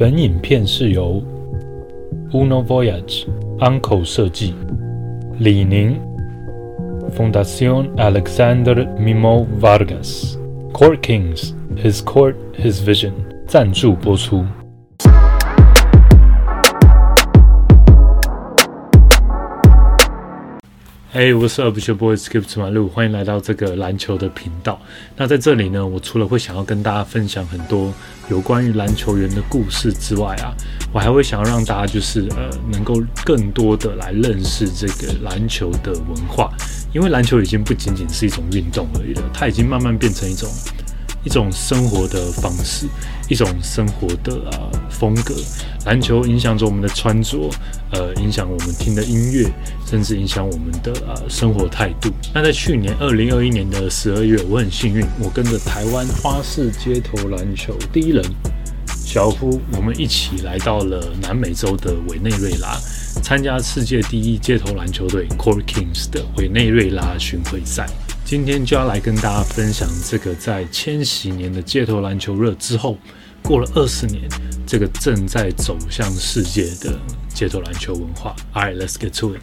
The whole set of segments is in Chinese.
本影片是由 Uno Voyage Uncle 设计，李宁 Fundación Alexander Mimo Vargas Court Kings His Court His Vision 赞助播出。Hey, what's up, your boy Skip to my 路，欢迎来到这个篮球的频道。那在这里呢，我除了会想要跟大家分享很多有关于篮球员的故事之外啊，我还会想要让大家就是呃，能够更多的来认识这个篮球的文化，因为篮球已经不仅仅是一种运动而已了，它已经慢慢变成一种。一种生活的方式，一种生活的啊风格。篮球影响着我们的穿着，呃，影响我们听的音乐，甚至影响我们的呃生活态度。那在去年二零二一年的十二月，我很幸运，我跟着台湾花式街头篮球第一人小夫，我们一起来到了南美洲的委内瑞拉，参加世界第一街头篮球队 Core Kings 的委内瑞拉巡回赛。今天就要来跟大家分享这个在千禧年的街头篮球热之后，过了二十年，这个正在走向世界的街头篮球文化。Alright, let's get to it。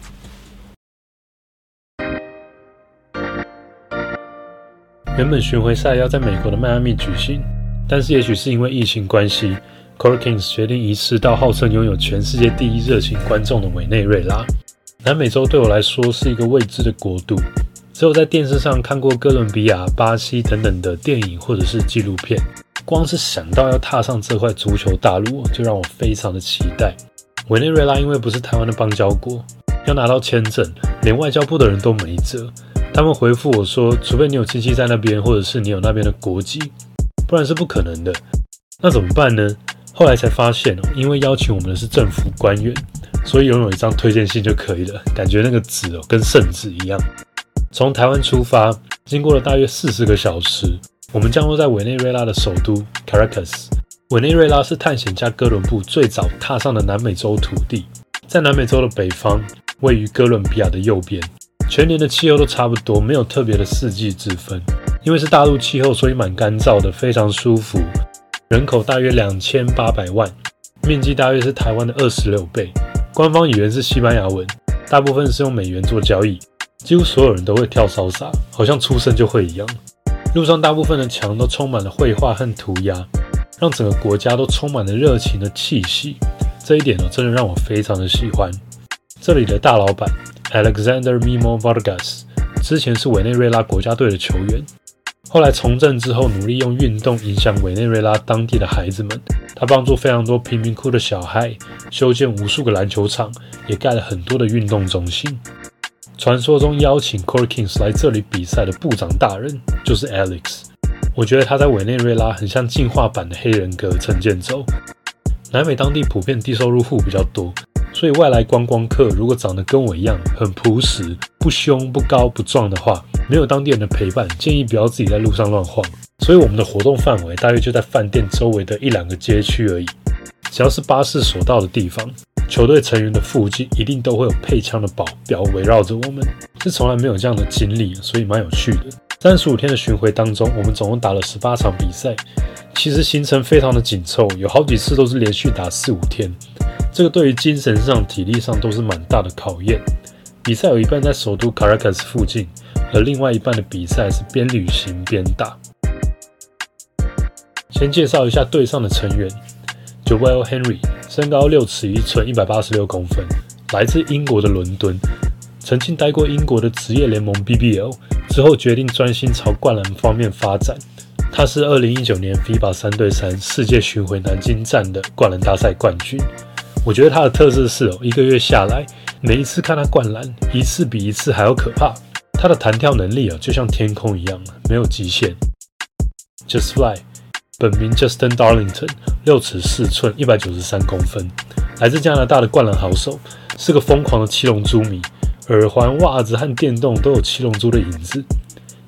原本巡回赛要在美国的迈阿密举行，但是也许是因为疫情关系，Core Kings 决定移师到号称拥有全世界第一热情观众的委内瑞拉。南美洲对我来说是一个未知的国度。只有在电视上看过哥伦比亚、巴西等等的电影或者是纪录片，光是想到要踏上这块足球大陆，就让我非常的期待。委内瑞拉因为不是台湾的邦交国，要拿到签证，连外交部的人都没辙。他们回复我说，除非你有亲戚在那边，或者是你有那边的国籍，不然是不可能的。那怎么办呢？后来才发现，因为邀请我们的是政府官员，所以拥有一张推荐信就可以了。感觉那个纸哦，跟圣旨一样。从台湾出发，经过了大约四十个小时，我们降落在委内瑞拉的首都 Caracas。委内瑞拉是探险家哥伦布最早踏上的南美洲土地，在南美洲的北方，位于哥伦比亚的右边。全年的气候都差不多，没有特别的四季之分。因为是大陆气候，所以蛮干燥的，非常舒服。人口大约两千八百万，面积大约是台湾的二十六倍。官方语言是西班牙文，大部分是用美元做交易。几乎所有人都会跳骚洒，好像出生就会一样。路上大部分的墙都充满了绘画和涂鸦，让整个国家都充满了热情的气息。这一点呢，真的让我非常的喜欢。这里的大老板 Alexander Mimo Vargas 之前是委内瑞拉国家队的球员，后来从政之后，努力用运动影响委内瑞拉当地的孩子们。他帮助非常多贫民窟的小孩修建无数个篮球场，也盖了很多的运动中心。传说中邀请 Core Kings 来这里比赛的部长大人就是 Alex。我觉得他在委内瑞拉很像进化版的黑人哥陈建州。南美当地普遍低收入户比较多，所以外来观光客如果长得跟我一样很朴实、不凶、不高、不壮的话，没有当地人的陪伴，建议不要自己在路上乱晃。所以我们的活动范围大约就在饭店周围的一两个街区而已。只要是巴士所到的地方。球队成员的附近一定都会有配枪的保镖围绕着我们，是从来没有这样的经历，所以蛮有趣的。三十五天的巡回当中，我们总共打了十八场比赛，其实行程非常的紧凑，有好几次都是连续打四五天，这个对于精神上、体力上都是蛮大的考验。比赛有一半在首都 Caracas 附近，而另外一半的比赛是边旅行边打。先介绍一下队上的成员。Joel Henry 身高六尺一寸，一百八十六公分，来自英国的伦敦，曾经待过英国的职业联盟 BBL，之后决定专心朝灌篮方面发展。他是二零一九年 FIBA 三对三世界巡回南京站的灌篮大赛冠军。我觉得他的特色是哦，一个月下来，每一次看他灌篮，一次比一次还要可怕。他的弹跳能力啊，就像天空一样，没有极限。Just fly。本名 Justin Darlington，六尺四寸，一百九十三公分，来自加拿大的灌篮好手，是个疯狂的七龙珠迷，耳环、袜子和电动都有七龙珠的影子。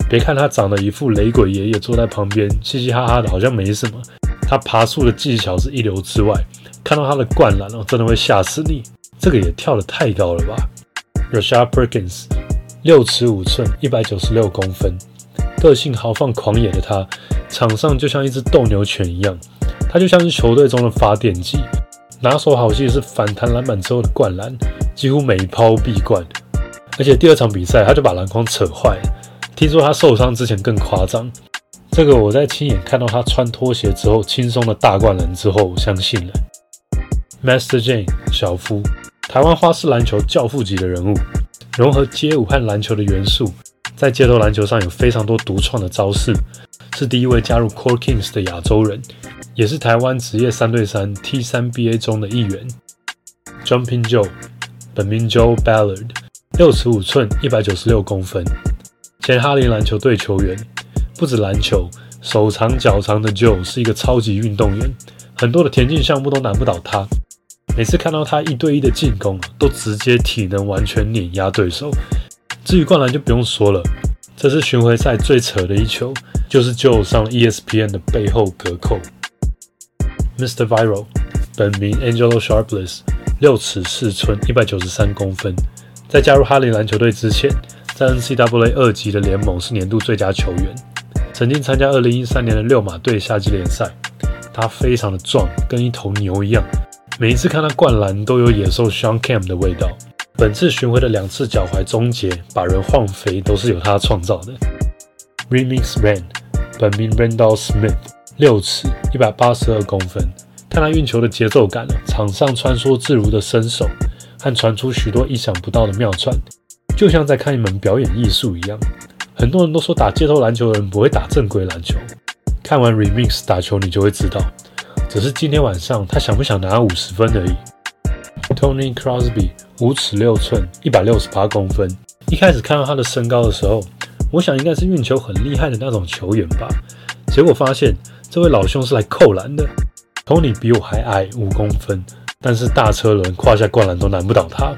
别看他长得一副雷鬼爷爷坐在旁边，嘻嘻哈哈的，好像没什么。他爬树的技巧是一流之外，看到他的灌篮哦，真的会吓死你。这个也跳得太高了吧？Rashad Perkins，六尺五寸，一百九十六公分。个性豪放狂野的他，场上就像一只斗牛犬一样，他就像是球队中的发电机，拿手好戏是反弹篮板之后的灌篮，几乎每一抛必灌。而且第二场比赛他就把篮筐扯坏，听说他受伤之前更夸张。这个我在亲眼看到他穿拖鞋之后轻松的大灌篮之后，相信了。Master Jane 小夫，台湾花式篮球教父级的人物，融合街舞和篮球的元素，在街头篮球上有非常多独创的招式，是第一位加入 Core Kings 的亚洲人。也是台湾职业三对三 T 三 BA 中的一员。Jumping Joe，本名 Joe Ballard，六尺五寸，一百九十六公分，前哈林篮球队球员。不止篮球，手长脚长的 Joe 是一个超级运动员，很多的田径项目都难不倒他。每次看到他一对一的进攻，都直接体能完全碾压对手。至于灌篮就不用说了，这次巡回赛最扯的一球，就是就上 ESPN 的背后隔扣。Mr. Viral，本名 Angelo Sharpless，六尺四寸，一百九十三公分。在加入哈林篮球队之前，在 NCAA 二级的联盟是年度最佳球员。曾经参加二零一三年的六马队夏季联赛。他非常的壮，跟一头牛一样。每一次看他灌篮，都有野兽 Sean Cam 的味道。本次巡回的两次脚踝终结，把人晃飞，都是由他创造的。Remix Rand，本名 Randall Smith。六尺一百八十二公分，看他运球的节奏感场上穿梭自如的身手，和传出许多意想不到的妙传，就像在看一门表演艺术一样。很多人都说打街头篮球的人不会打正规篮球，看完 Remix 打球你就会知道。只是今天晚上他想不想拿五十分而已。Tony Crosby 五尺六寸一百六十八公分，一开始看到他的身高的时候，我想应该是运球很厉害的那种球员吧，结果发现。这位老兄是来扣篮的，Tony 比我还矮五公分，但是大车轮胯下灌篮都难不倒他。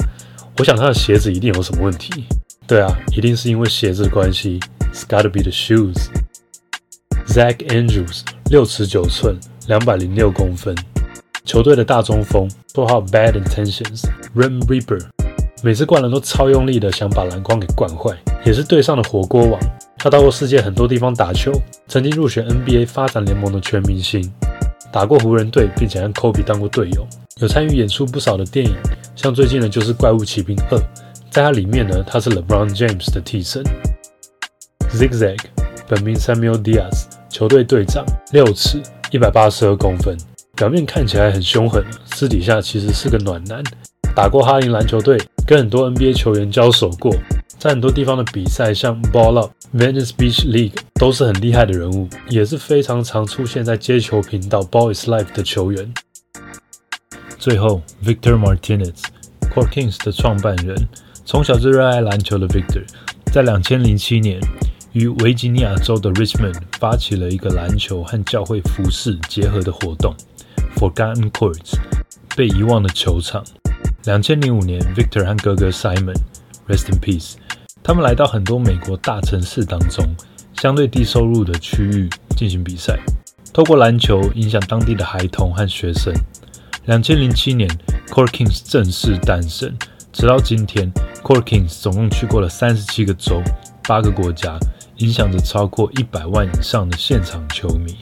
我想他的鞋子一定有什么问题。对啊，一定是因为鞋子的关系。It's gotta be the shoes. Zach Andrews 六尺九寸，两百零六公分，球队的大中锋，绰号 Bad Intentions Rim Reaper，每次灌篮都超用力的，想把篮筐给灌坏，也是队上的火锅王。他到过世界很多地方打球，曾经入选 NBA 发展联盟的全明星，打过湖人队，并且和 Kobe 当过队友，有参与演出不少的电影，像最近的就是《怪物骑兵二》，在他里面呢，他是 LeBron James 的替身。Zigzag，本名 Samuel Diaz，球队队长，六尺，一百八十二公分，表面看起来很凶狠，私底下其实是个暖男，打过哈林篮球队，跟很多 NBA 球员交手过。在很多地方的比赛，像 Ball Up、Venice Beach League 都是很厉害的人物，也是非常常出现在接球频道 Ball is Life 的球员。最后，Victor Martinez。c o r Kings 的创办人，从小就热爱篮球的 Victor，在2007年与维吉尼亚州的 Richmond 发起了一个篮球和教会服饰结合的活动，Forgotten Courts，被遗忘的球场。2005年，Victor 和哥哥 Simon，Rest in Peace。他们来到很多美国大城市当中相对低收入的区域进行比赛，透过篮球影响当地的孩童和学生。两千零七年，Core Kings 正式诞生，直到今天，Core Kings 总共去过了三十七个州、八个国家，影响着超过一百万以上的现场球迷。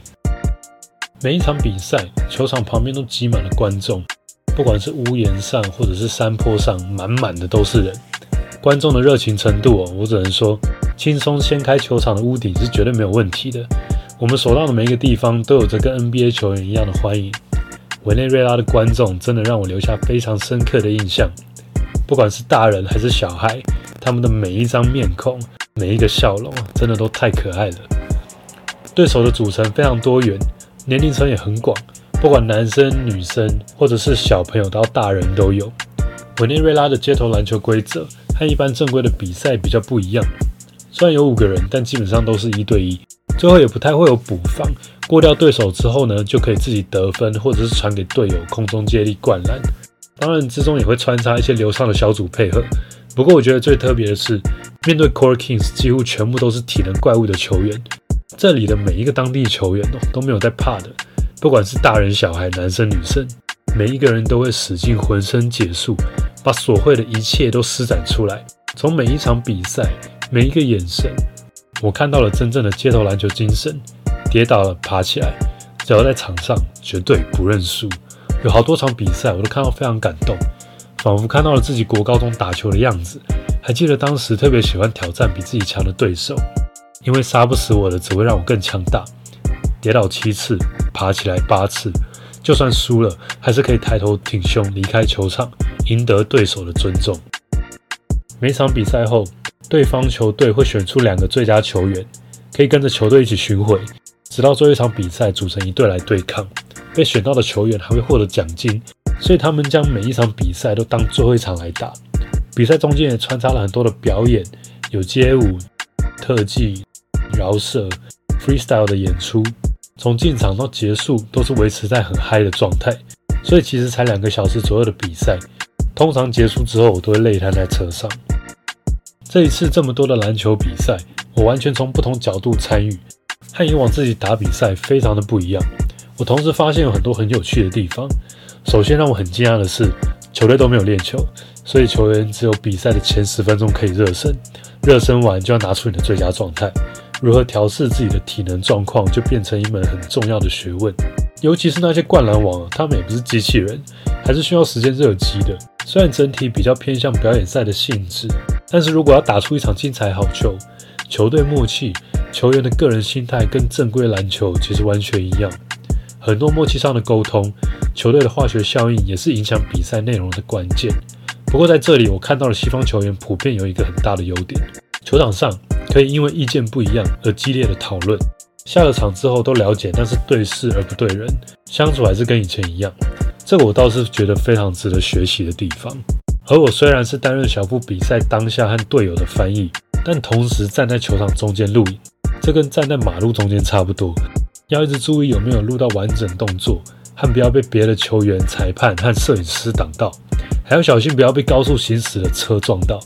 每一场比赛，球场旁边都挤满了观众，不管是屋檐上或者是山坡上，满满的都是人。观众的热情程度哦，我只能说，轻松掀开球场的屋顶是绝对没有问题的。我们所到的每一个地方都有着跟 NBA 球员一样的欢迎。委内瑞拉的观众真的让我留下非常深刻的印象，不管是大人还是小孩，他们的每一张面孔、每一个笑容，真的都太可爱了。对手的组成非常多元，年龄层也很广，不管男生、女生，或者是小朋友到大人都有。委内瑞拉的街头篮球规则。和一般正规的比赛比较不一样，虽然有五个人，但基本上都是一对一，最后也不太会有补防。过掉对手之后呢，就可以自己得分，或者是传给队友空中接力灌篮。当然之中也会穿插一些流畅的小组配合。不过我觉得最特别的是，面对 Core Kings 几乎全部都是体能怪物的球员，这里的每一个当地球员哦都没有在怕的，不管是大人小孩、男生女生，每一个人都会使尽浑身解数。把所会的一切都施展出来，从每一场比赛，每一个眼神，我看到了真正的街头篮球精神。跌倒了，爬起来，只要在场上，绝对不认输。有好多场比赛，我都看到非常感动，仿佛看到了自己国高中打球的样子。还记得当时特别喜欢挑战比自己强的对手，因为杀不死我的，只会让我更强大。跌倒七次，爬起来八次，就算输了，还是可以抬头挺胸离开球场，赢得对手的尊重。每场比赛后，对方球队会选出两个最佳球员，可以跟着球队一起巡回，直到最后一场比赛组成一队来对抗。被选到的球员还会获得奖金，所以他们将每一场比赛都当最后一场来打。比赛中间也穿插了很多的表演，有街舞、特技、饶舌、freestyle 的演出。从进场到结束都是维持在很嗨的状态，所以其实才两个小时左右的比赛，通常结束之后我都会累瘫在车上。这一次这么多的篮球比赛，我完全从不同角度参与，和以往自己打比赛非常的不一样。我同时发现有很多很有趣的地方。首先让我很惊讶的是，球队都没有练球，所以球员只有比赛的前十分钟可以热身，热身完就要拿出你的最佳状态。如何调试自己的体能状况，就变成一门很重要的学问。尤其是那些灌篮王，他们也不是机器人，还是需要时间热机的。虽然整体比较偏向表演赛的性质，但是如果要打出一场精彩好球，球队默契、球员的个人心态跟正规篮球其实完全一样。很多默契上的沟通，球队的化学效应也是影响比赛内容的关键。不过在这里，我看到了西方球员普遍有一个很大的优点：球场上。可以因为意见不一样而激烈的讨论，下了场之后都了解，但是对事而不对人，相处还是跟以前一样。这个我倒是觉得非常值得学习的地方。而我虽然是担任小布比赛当下和队友的翻译，但同时站在球场中间录影，这跟站在马路中间差不多。要一直注意有没有录到完整动作，和不要被别的球员、裁判和摄影师挡到，还要小心不要被高速行驶的车撞到。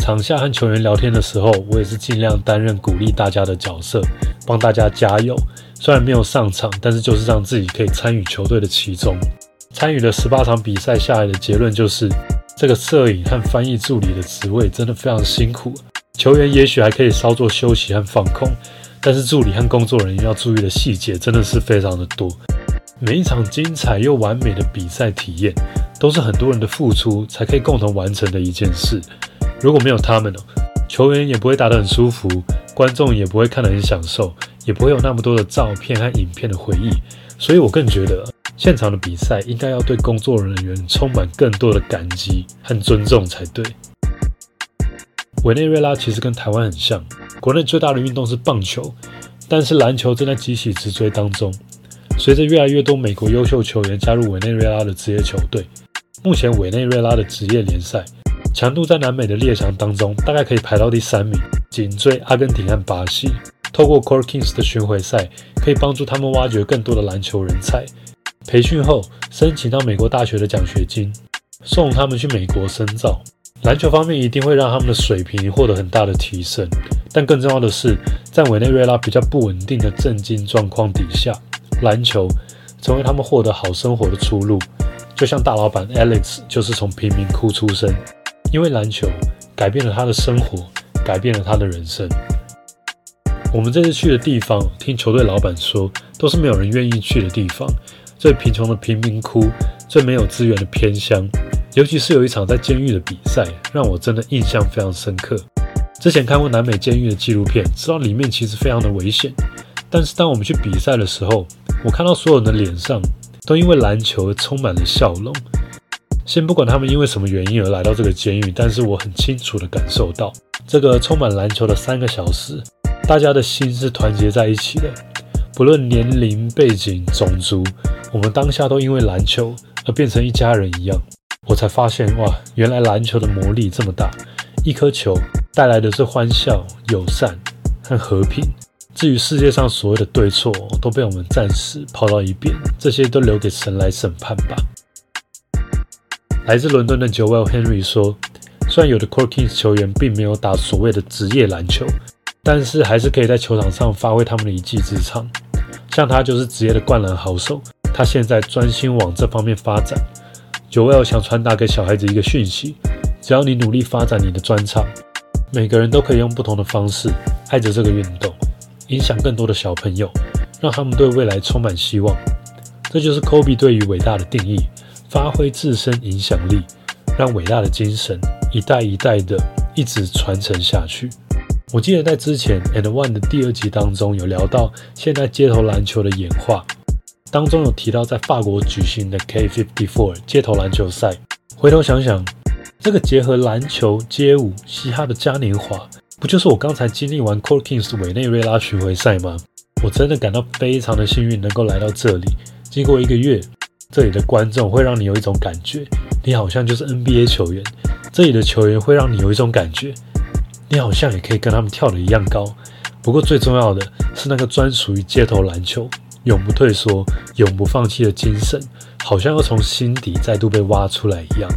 场下和球员聊天的时候，我也是尽量担任鼓励大家的角色，帮大家加油。虽然没有上场，但是就是让自己可以参与球队的其中。参与了十八场比赛下来的结论就是，这个摄影和翻译助理的职位真的非常辛苦。球员也许还可以稍作休息和放空，但是助理和工作人员要注意的细节真的是非常的多。每一场精彩又完美的比赛体验，都是很多人的付出才可以共同完成的一件事。如果没有他们哦，球员也不会打得很舒服，观众也不会看得很享受，也不会有那么多的照片和影片的回忆。所以我更觉得，现场的比赛应该要对工作人员充满更多的感激和尊重才对。委内瑞拉其实跟台湾很像，国内最大的运动是棒球，但是篮球正在急起直追当中。随着越来越多美国优秀球员加入委内瑞拉的职业球队，目前委内瑞拉的职业联赛。强度在南美的列强当中，大概可以排到第三名，紧追阿根廷和巴西。透过 Core Kings 的巡回赛，可以帮助他们挖掘更多的篮球人才。培训后，申请到美国大学的奖学金，送他们去美国深造。篮球方面一定会让他们的水平获得很大的提升。但更重要的是，在委内瑞拉比较不稳定的政经状况底下，篮球成为他们获得好生活的出路。就像大老板 Alex 就是从贫民窟出身。因为篮球改变了他的生活，改变了他的人生。我们这次去的地方，听球队老板说，都是没有人愿意去的地方。最贫穷的贫民窟，最没有资源的偏乡，尤其是有一场在监狱的比赛，让我真的印象非常深刻。之前看过南美监狱的纪录片，知道里面其实非常的危险。但是当我们去比赛的时候，我看到所有人的脸上都因为篮球充满了笑容。先不管他们因为什么原因而来到这个监狱，但是我很清楚地感受到，这个充满篮球的三个小时，大家的心是团结在一起的，不论年龄、背景、种族，我们当下都因为篮球而变成一家人一样。我才发现，哇，原来篮球的魔力这么大，一颗球带来的是欢笑、友善和和平。至于世界上所谓的对错，都被我们暂时抛到一边，这些都留给神来审判吧。来自伦敦的 Joel Henry 说：“虽然有的 c o r k i n g s 球员并没有打所谓的职业篮球，但是还是可以在球场上发挥他们的一技之长。像他就是职业的灌篮好手，他现在专心往这方面发展。Joel 想传达给小孩子一个讯息：只要你努力发展你的专长，每个人都可以用不同的方式爱着这个运动，影响更多的小朋友，让他们对未来充满希望。这就是 Kobe 对于伟大的定义：发挥自身影响力，让伟大的精神一代一代的一直传承下去。我记得在之前 And One 的第二集当中有聊到现在街头篮球的演化，当中有提到在法国举行的 K54 街头篮球赛。回头想想，这个结合篮球、街舞、嘻哈的嘉年华，不就是我刚才经历完 Core Kings 委内瑞拉巡回赛吗？我真的感到非常的幸运，能够来到这里。经过一个月，这里的观众会让你有一种感觉，你好像就是 NBA 球员；这里的球员会让你有一种感觉。你好像也可以跟他们跳的一样高，不过最重要的是那个专属于街头篮球、永不退缩、永不放弃的精神，好像又从心底再度被挖出来一样。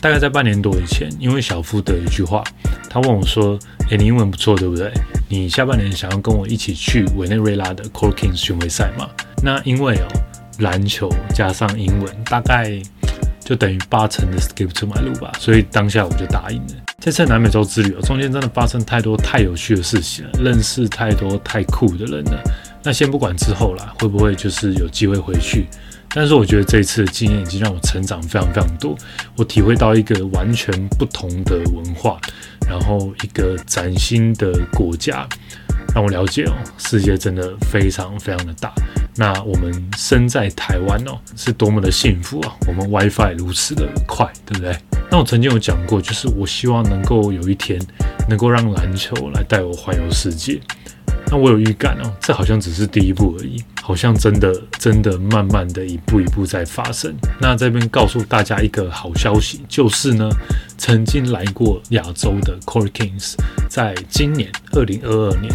大概在半年多以前，因为小夫的一句话，他问我说：“诶，你英文不错，对不对？你下半年想要跟我一起去委内瑞拉的 Core Kings 巡回赛吗？”那因为哦，篮球加上英文，大概就等于八成的 skip to my 路吧，所以当下我就答应了。这次南美洲之旅哦，中间真的发生太多太有趣的事情了，认识太多太酷的人了。那先不管之后啦，会不会就是有机会回去？但是我觉得这一次的经验已经让我成长非常非常多，我体会到一个完全不同的文化，然后一个崭新的国家，让我了解哦，世界真的非常非常的大。那我们身在台湾哦，是多么的幸福啊！我们 WiFi 如此的快，对不对？那我曾经有讲过，就是我希望能够有一天能够让篮球来带我环游世界。那我有预感哦，这好像只是第一步而已，好像真的真的慢慢的一步一步在发生。那这边告诉大家一个好消息，就是呢，曾经来过亚洲的 Core Kings，在今年二零二二年。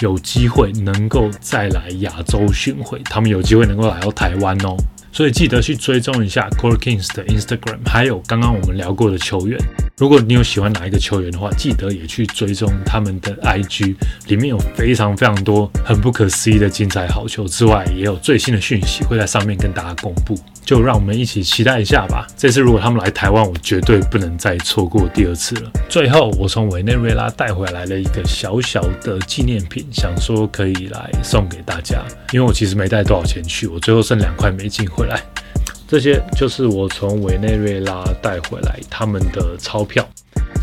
有机会能够再来亚洲巡回，他们有机会能够来到台湾哦，所以记得去追踪一下 Core Kings 的 Instagram，还有刚刚我们聊过的球员。如果你有喜欢哪一个球员的话，记得也去追踪他们的 IG，里面有非常非常多很不可思议的精彩好球之外，也有最新的讯息会在上面跟大家公布。就让我们一起期待一下吧。这次如果他们来台湾，我绝对不能再错过第二次了。最后，我从委内瑞拉带回来了一个小小的纪念品，想说可以来送给大家。因为我其实没带多少钱去，我最后剩两块美金回来。这些就是我从委内瑞拉带回来他们的钞票。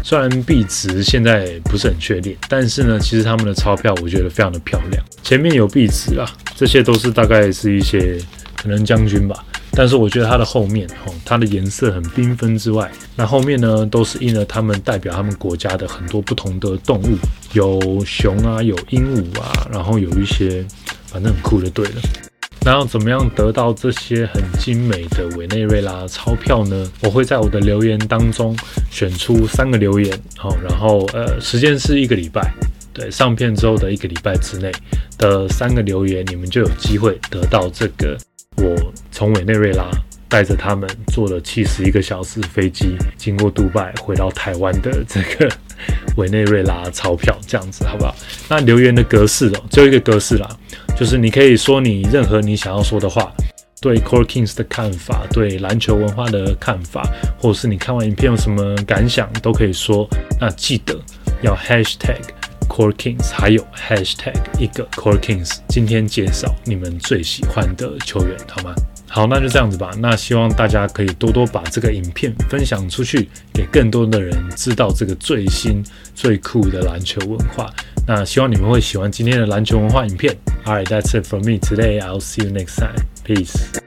虽然币值现在不是很确定，但是呢，其实他们的钞票我觉得非常的漂亮。前面有币值啊，这些都是大概是一些可能将军吧。但是我觉得它的后面，哦，它的颜色很缤纷之外，那后面呢都是印了他们代表他们国家的很多不同的动物，有熊啊，有鹦鹉啊，然后有一些反正很酷的，对了。然后怎么样得到这些很精美的委内瑞拉钞票呢？我会在我的留言当中选出三个留言，好，然后呃，时间是一个礼拜，对，上片之后的一个礼拜之内的三个留言，你们就有机会得到这个。从委内瑞拉带着他们坐了七十一个小时飞机，经过杜拜回到台湾的这个委内瑞拉钞票，这样子好不好？那留言的格式哦，只有一个格式啦，就是你可以说你任何你想要说的话，对 Core Kings 的看法，对篮球文化的看法，或者是你看完影片有什么感想，都可以说。那记得要 Hashtag。Core Kings，还有 Hashtag 一个 Core Kings，今天介绍你们最喜欢的球员，好吗？好，那就这样子吧。那希望大家可以多多把这个影片分享出去，给更多的人知道这个最新最酷的篮球文化。那希望你们会喜欢今天的篮球文化影片。All right, that's it for me today. I'll see you next time. Peace.